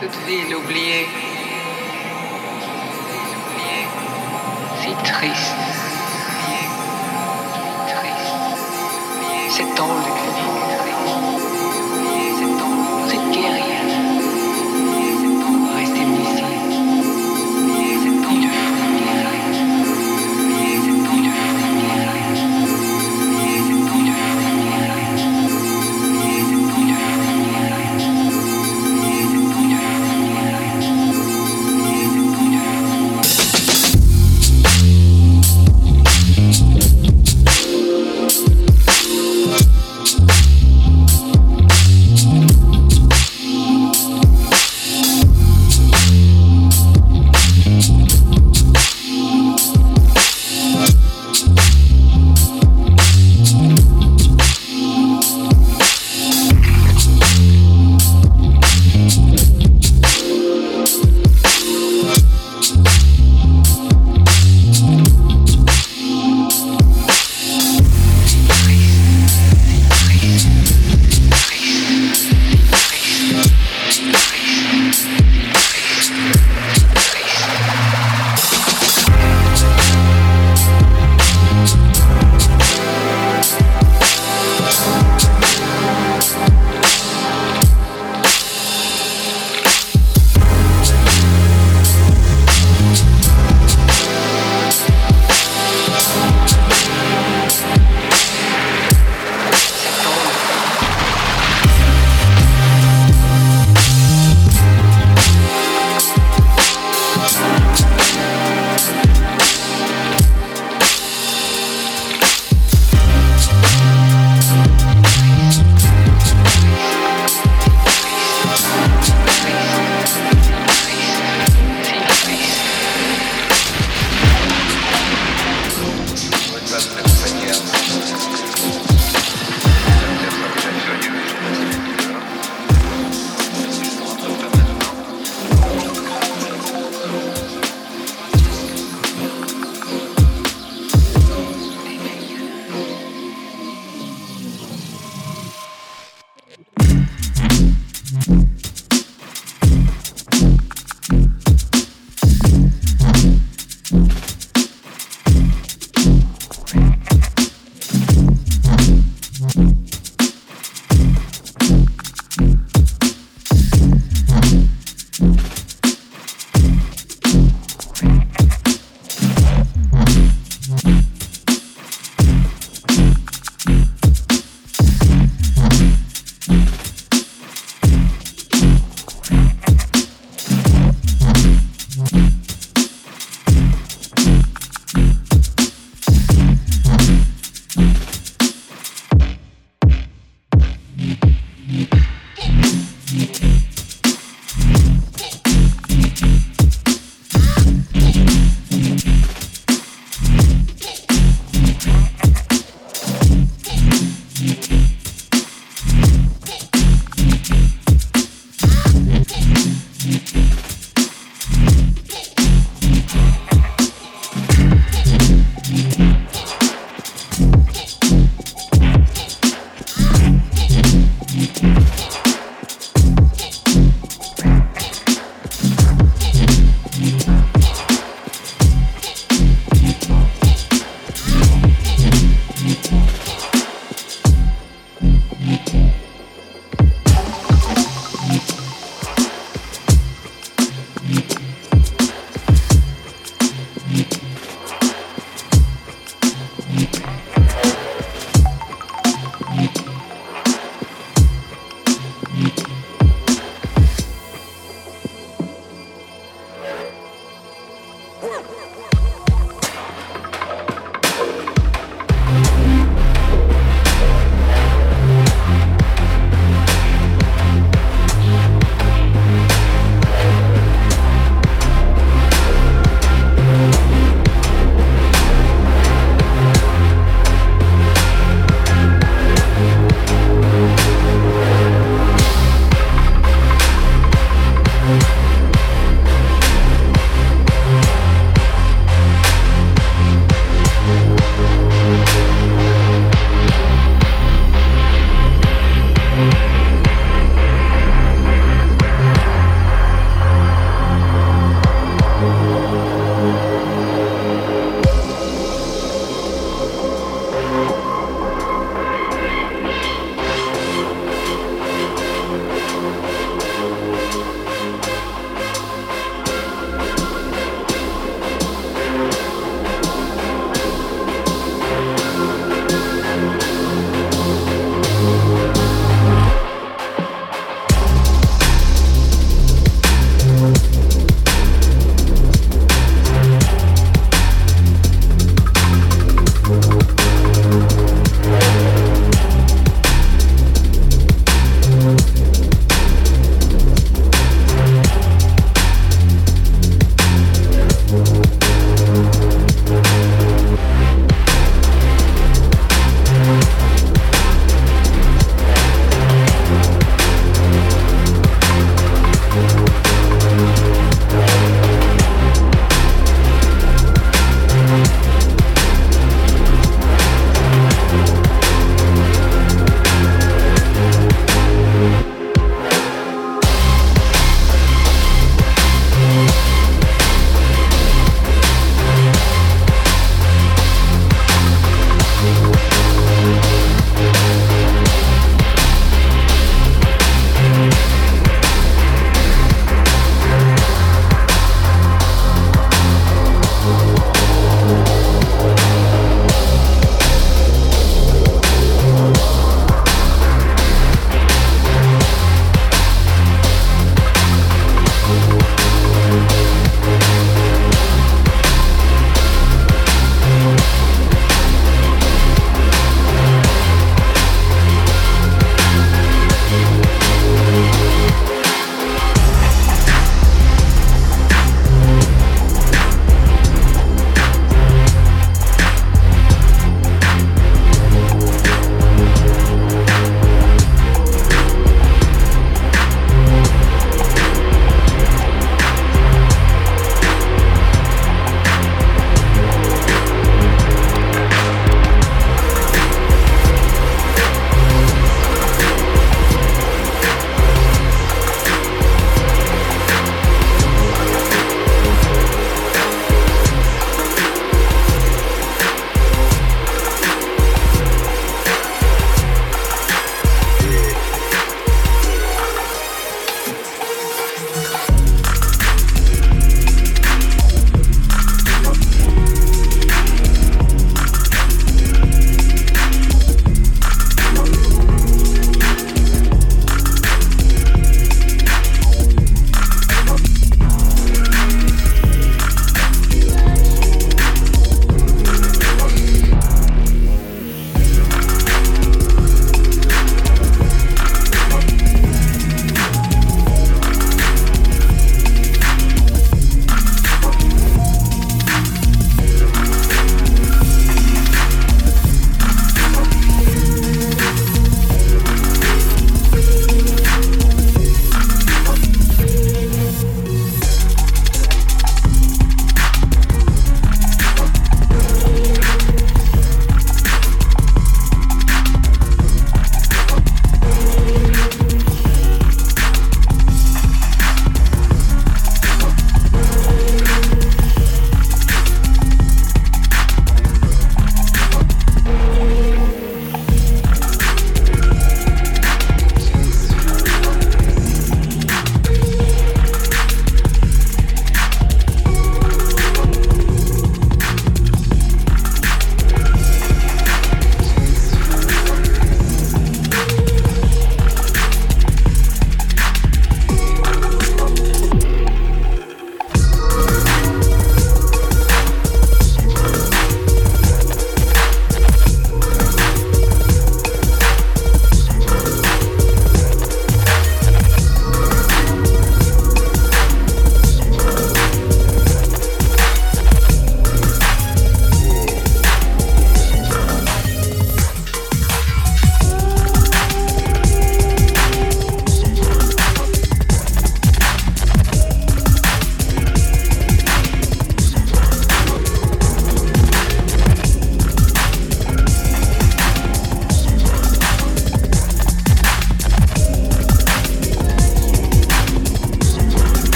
cette ville oubliée. Si triste. Triste. C'est ombre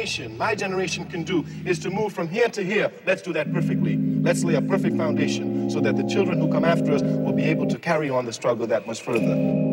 generation, my generation, can do is to move from here to here, let's do that perfectly. Let's lay a perfect foundation so that the children who come after us will be able to carry on the struggle that much further.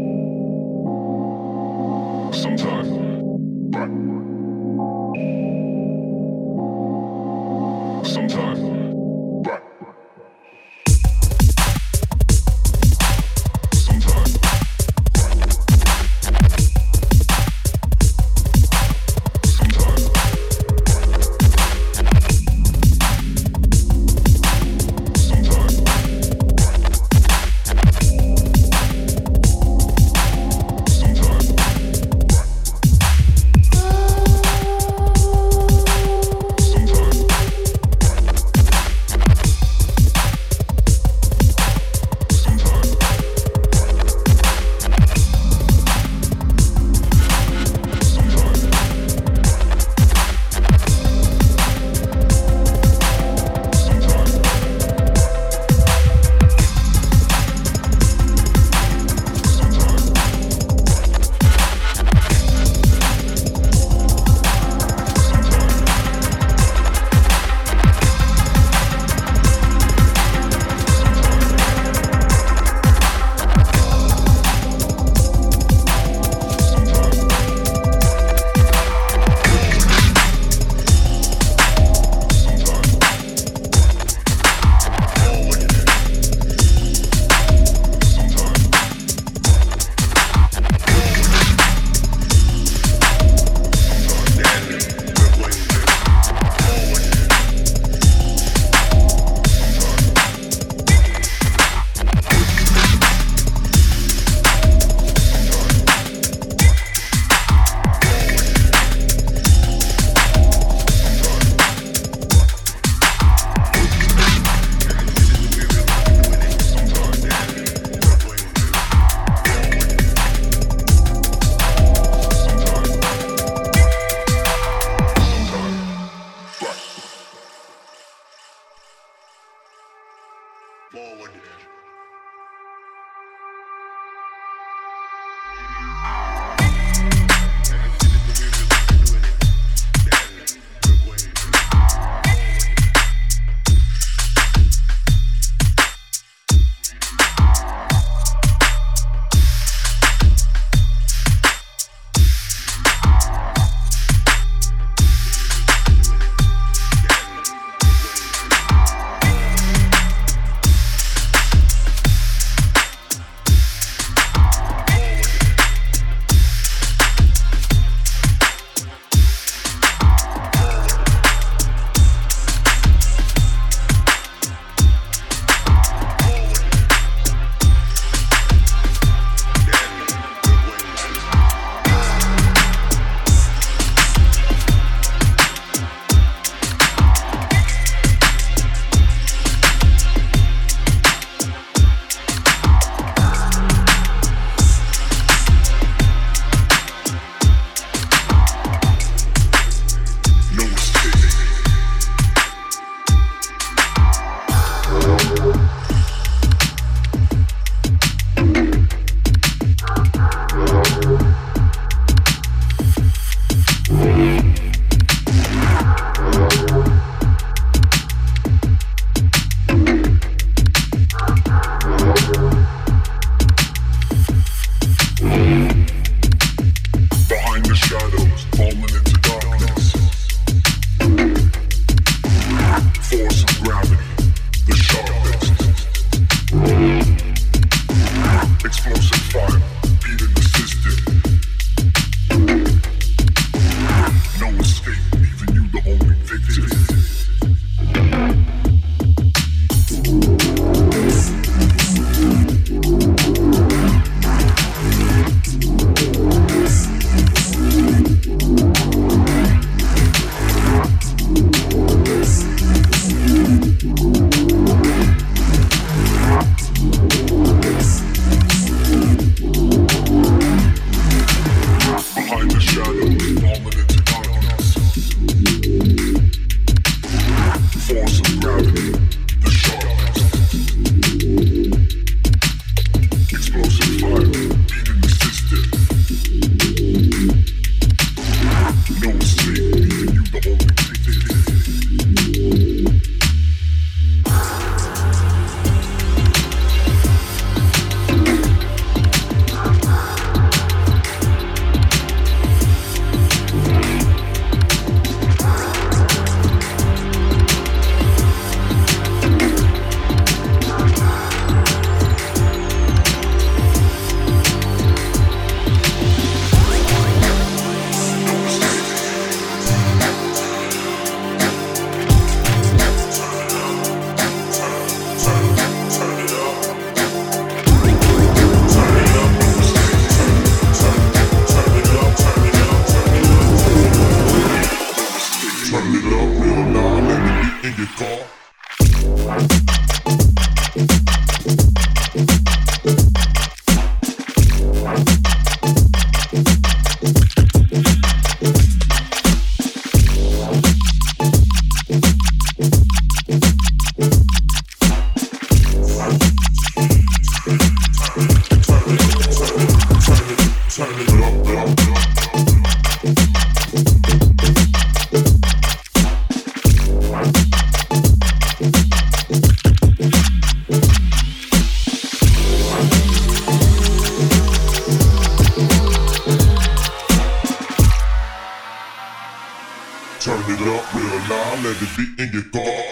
up real loud, let it be in your car.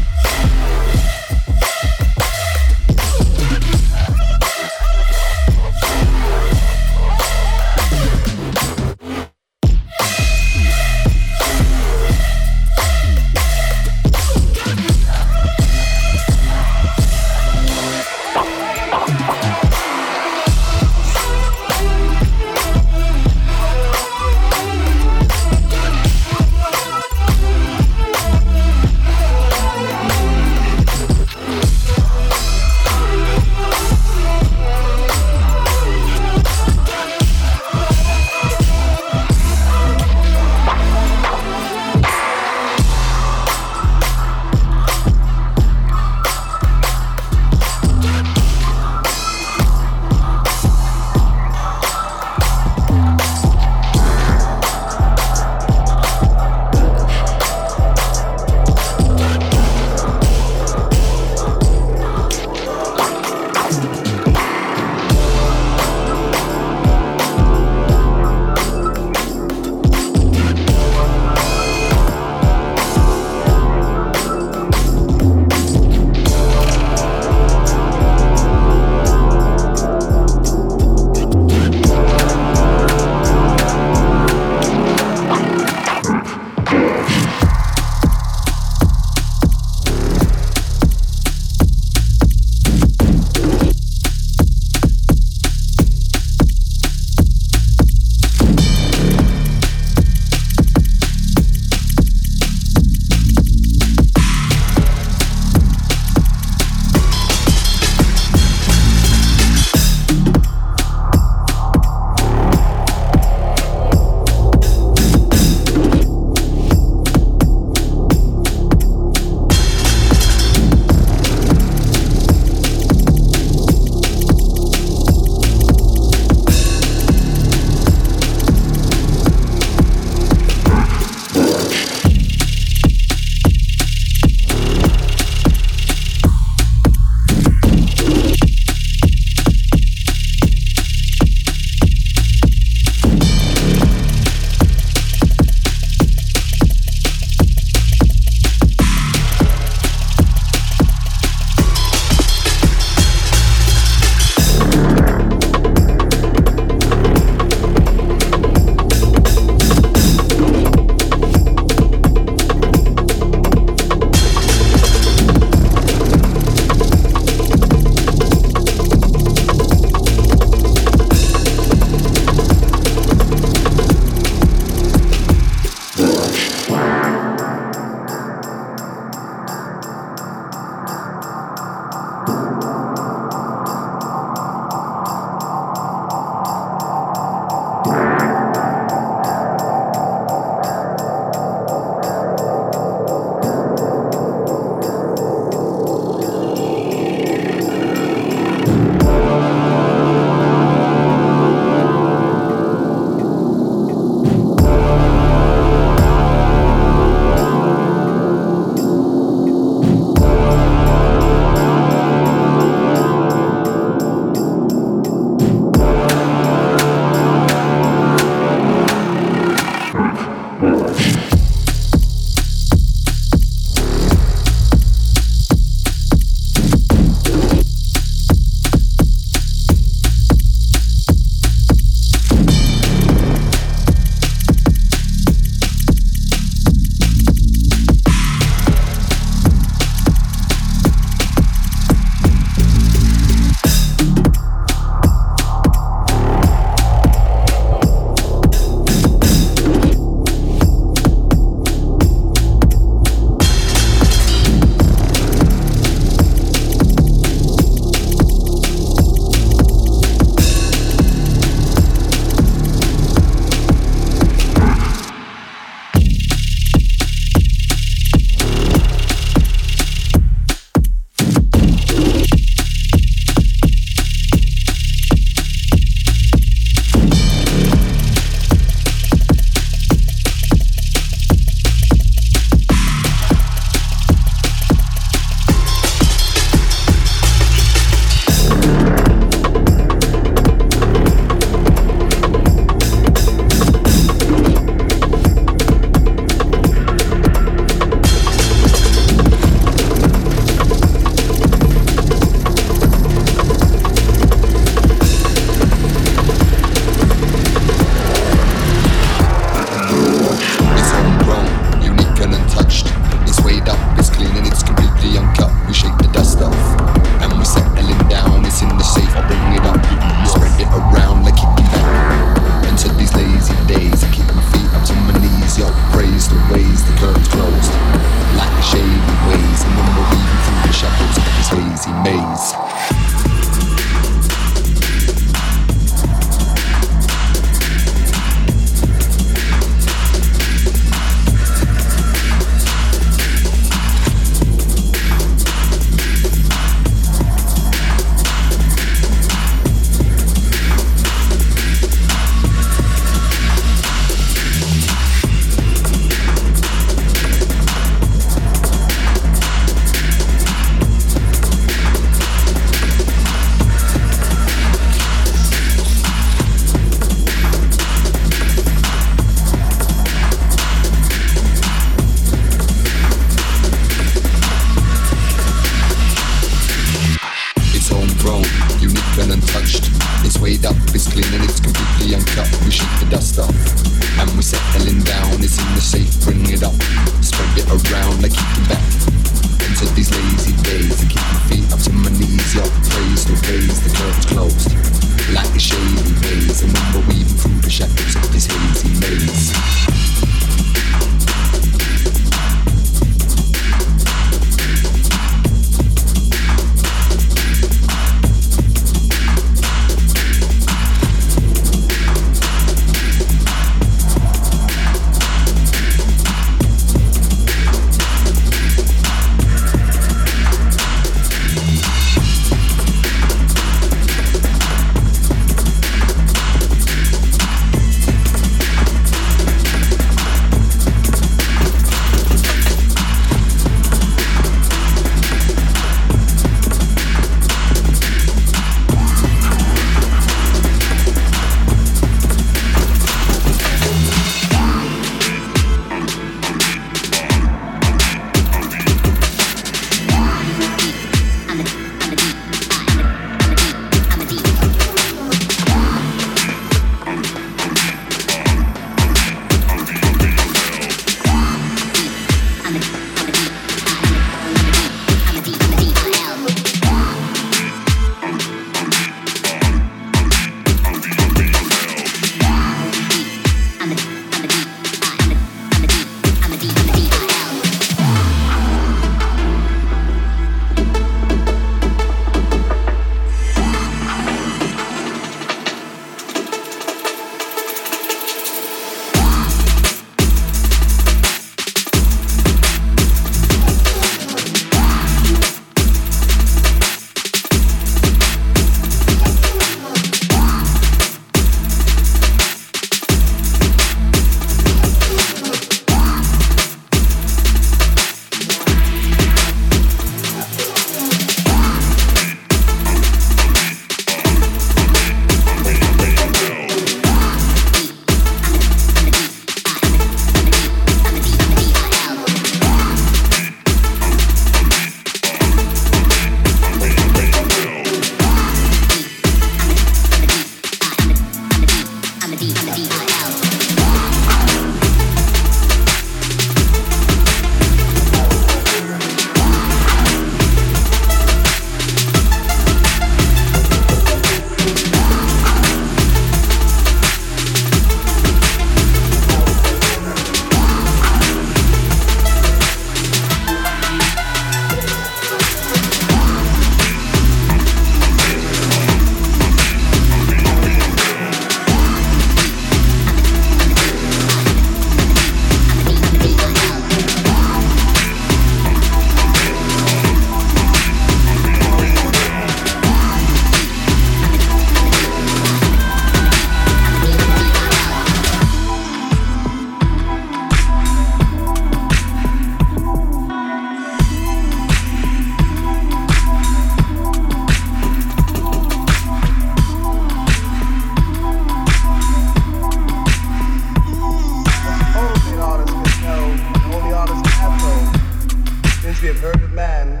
if you've heard of man,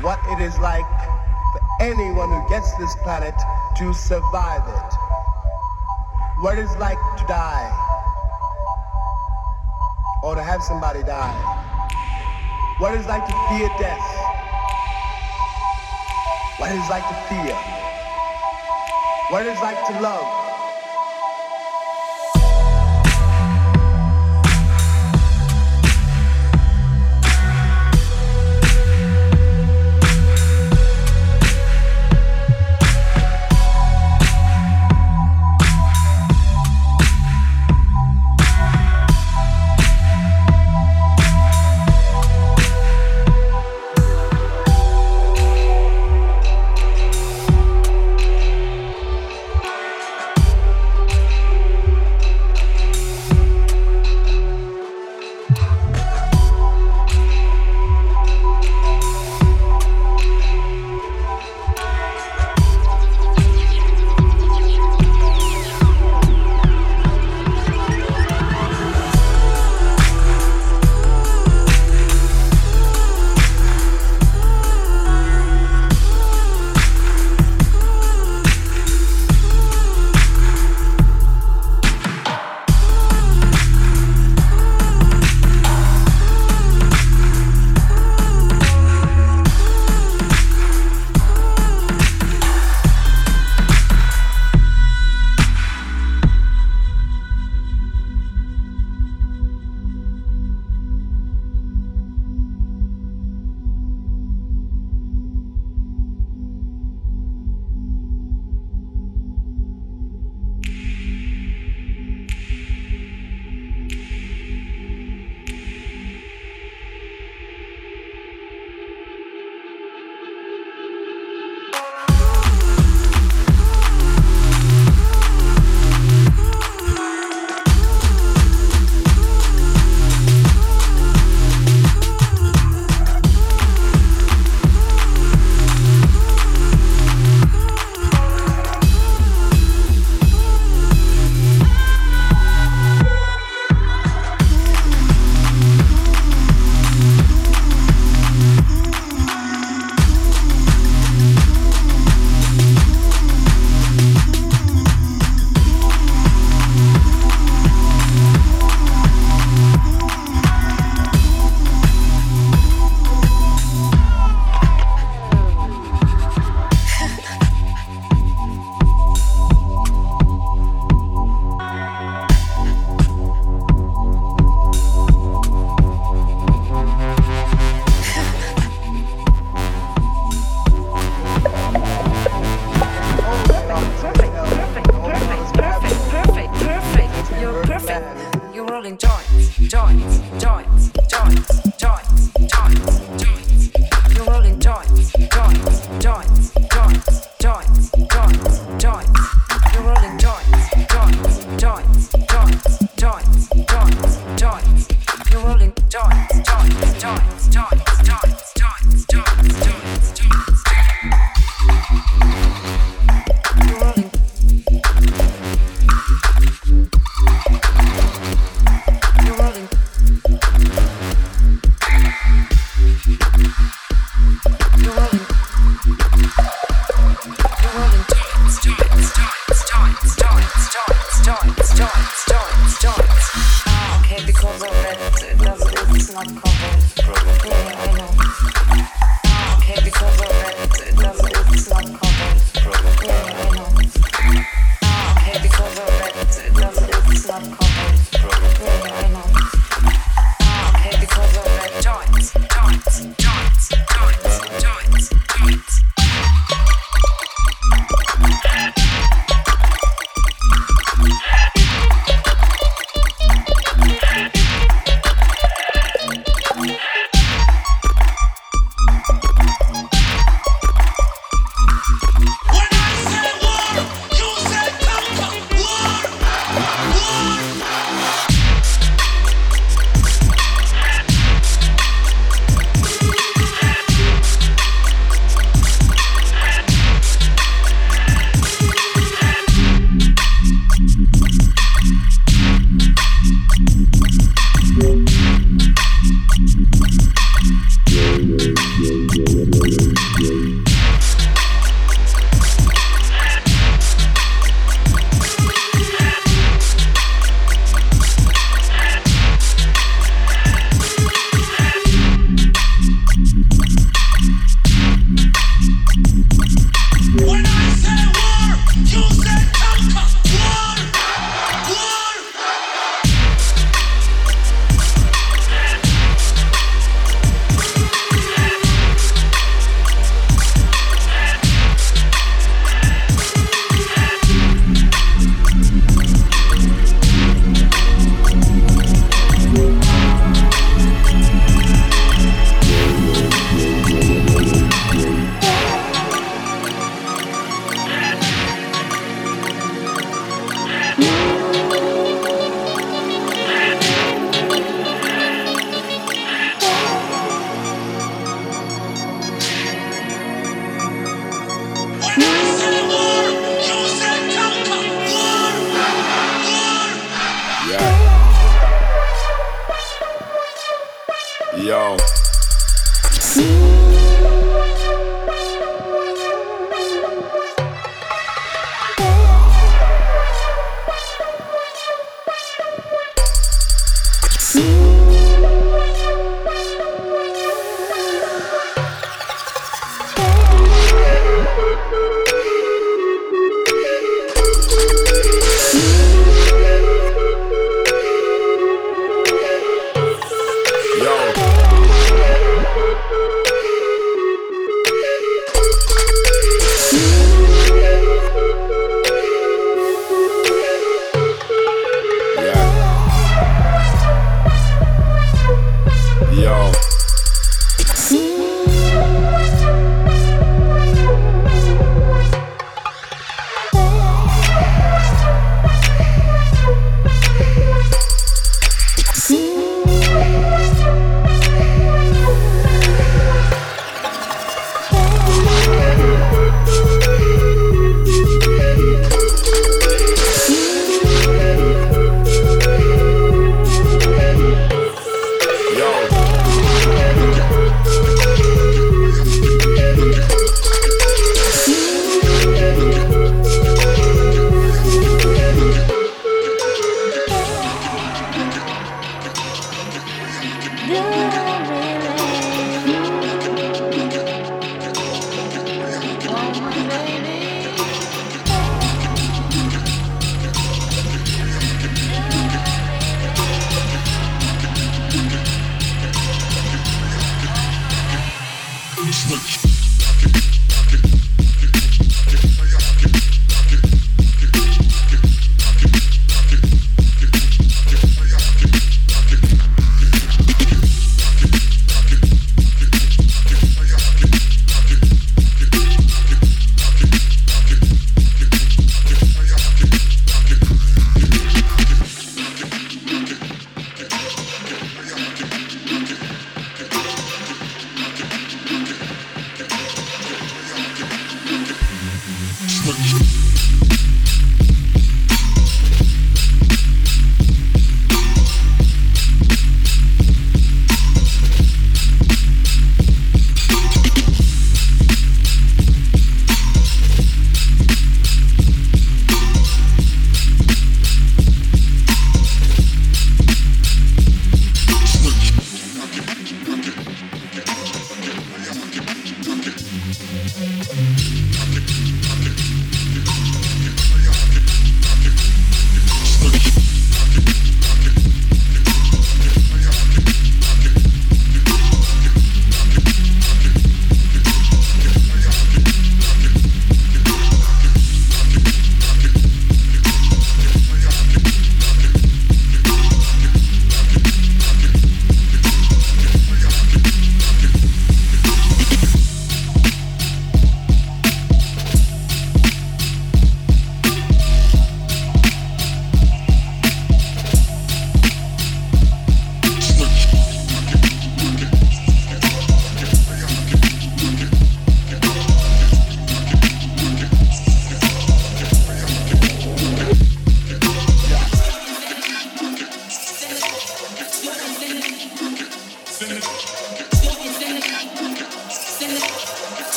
what it is like for anyone who gets this planet to survive it. What it's like to die, or to have somebody die. What it's like to fear death. What it's like to fear. What it's like to love.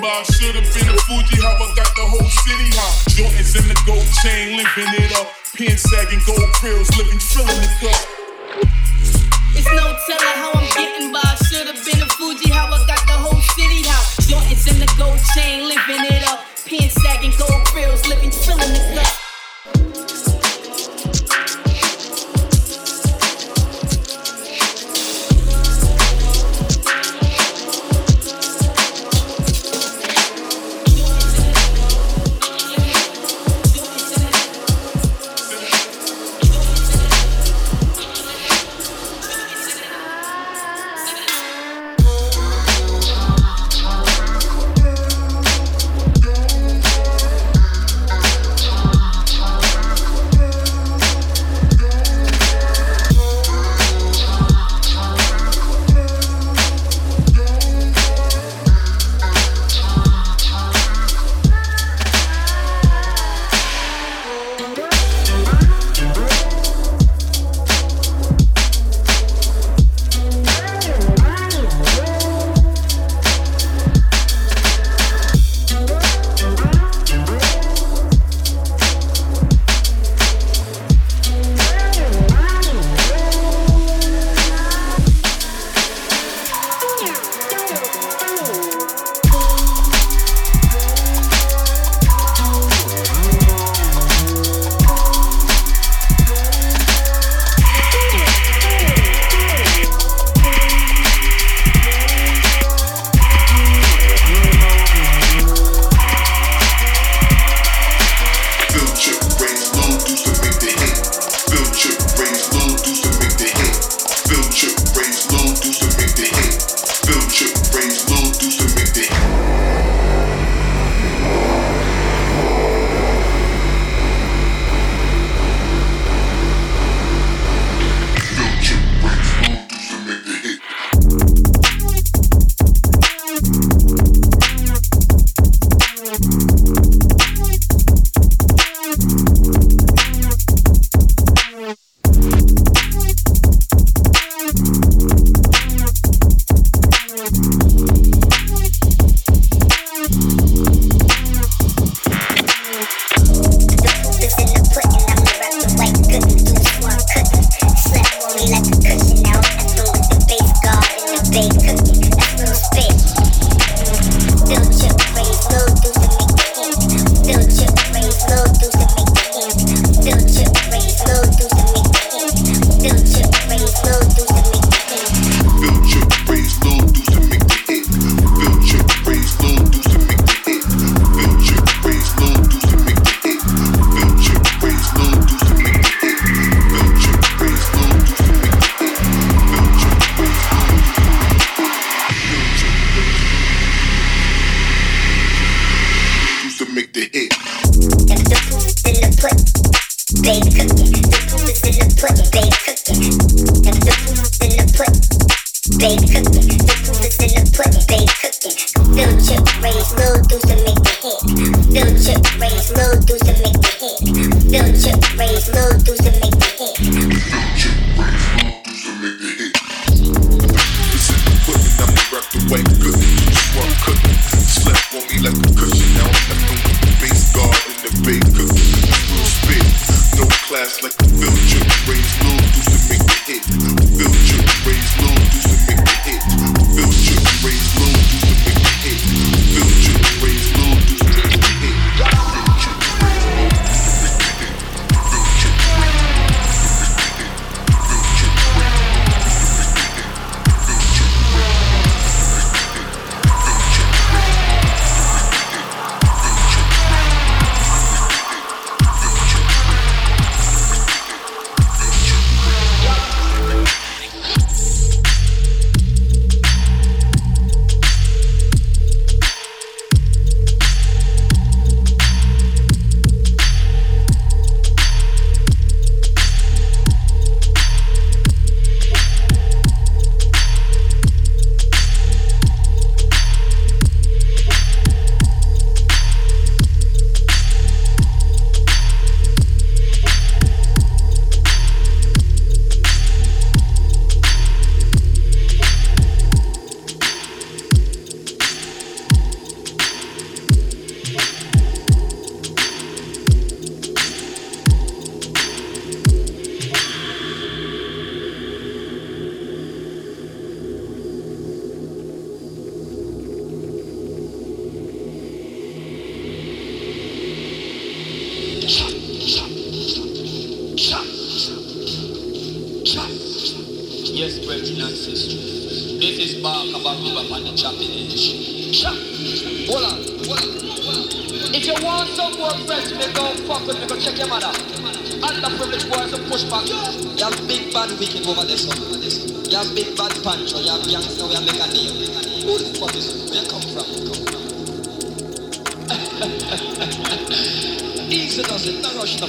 by. Should've been a Fuji, how I got the whole city high. Jordans in the gold chain, living it up. Pin sagging gold grills, living, filling the cup. filter. class like the field trip raised Easy does it, rush.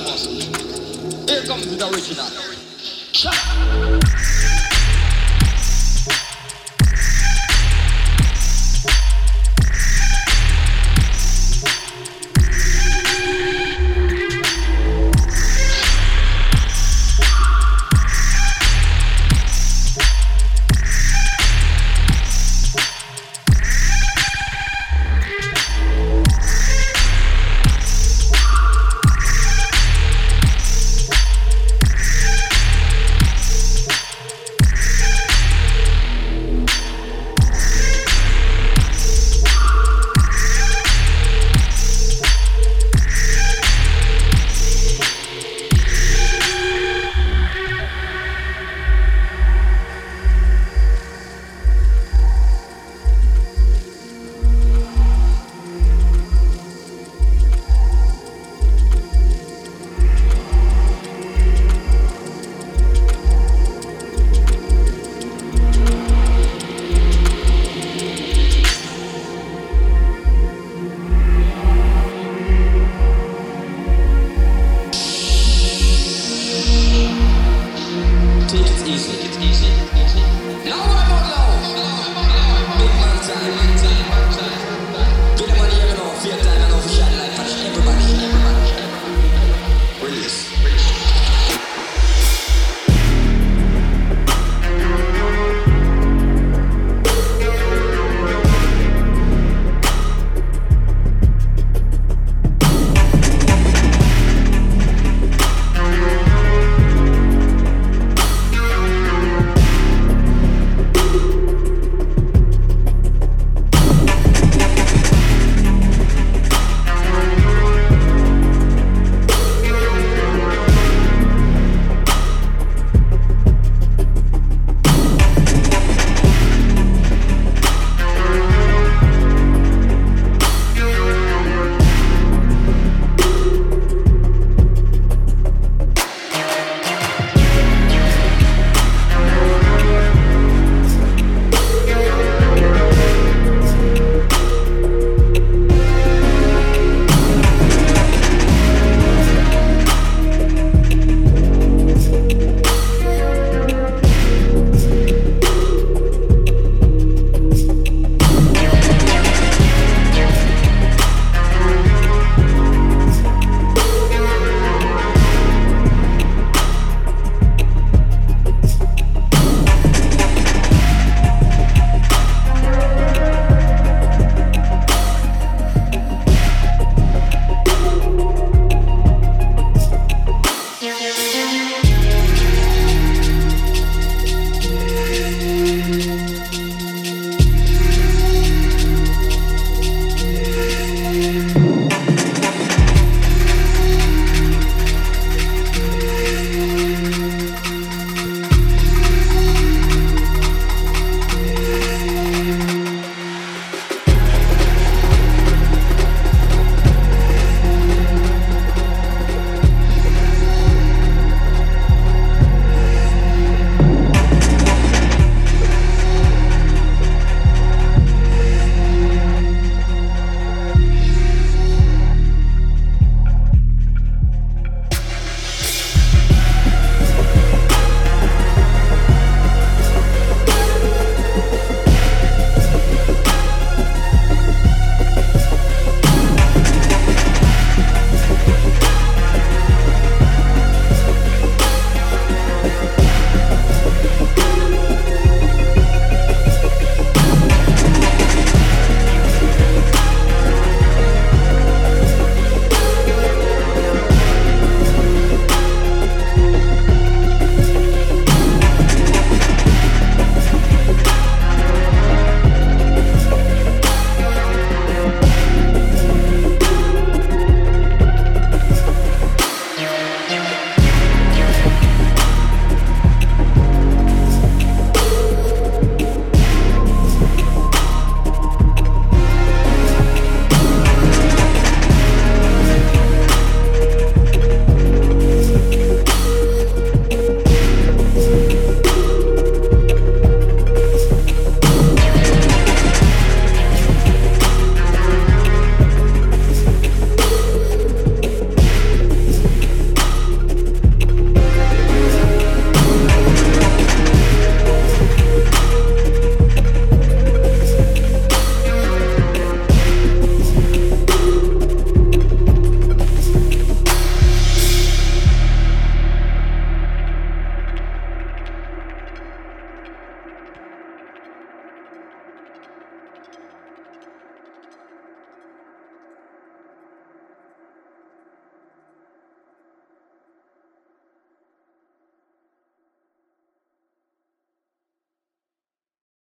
Here comes the original. Shut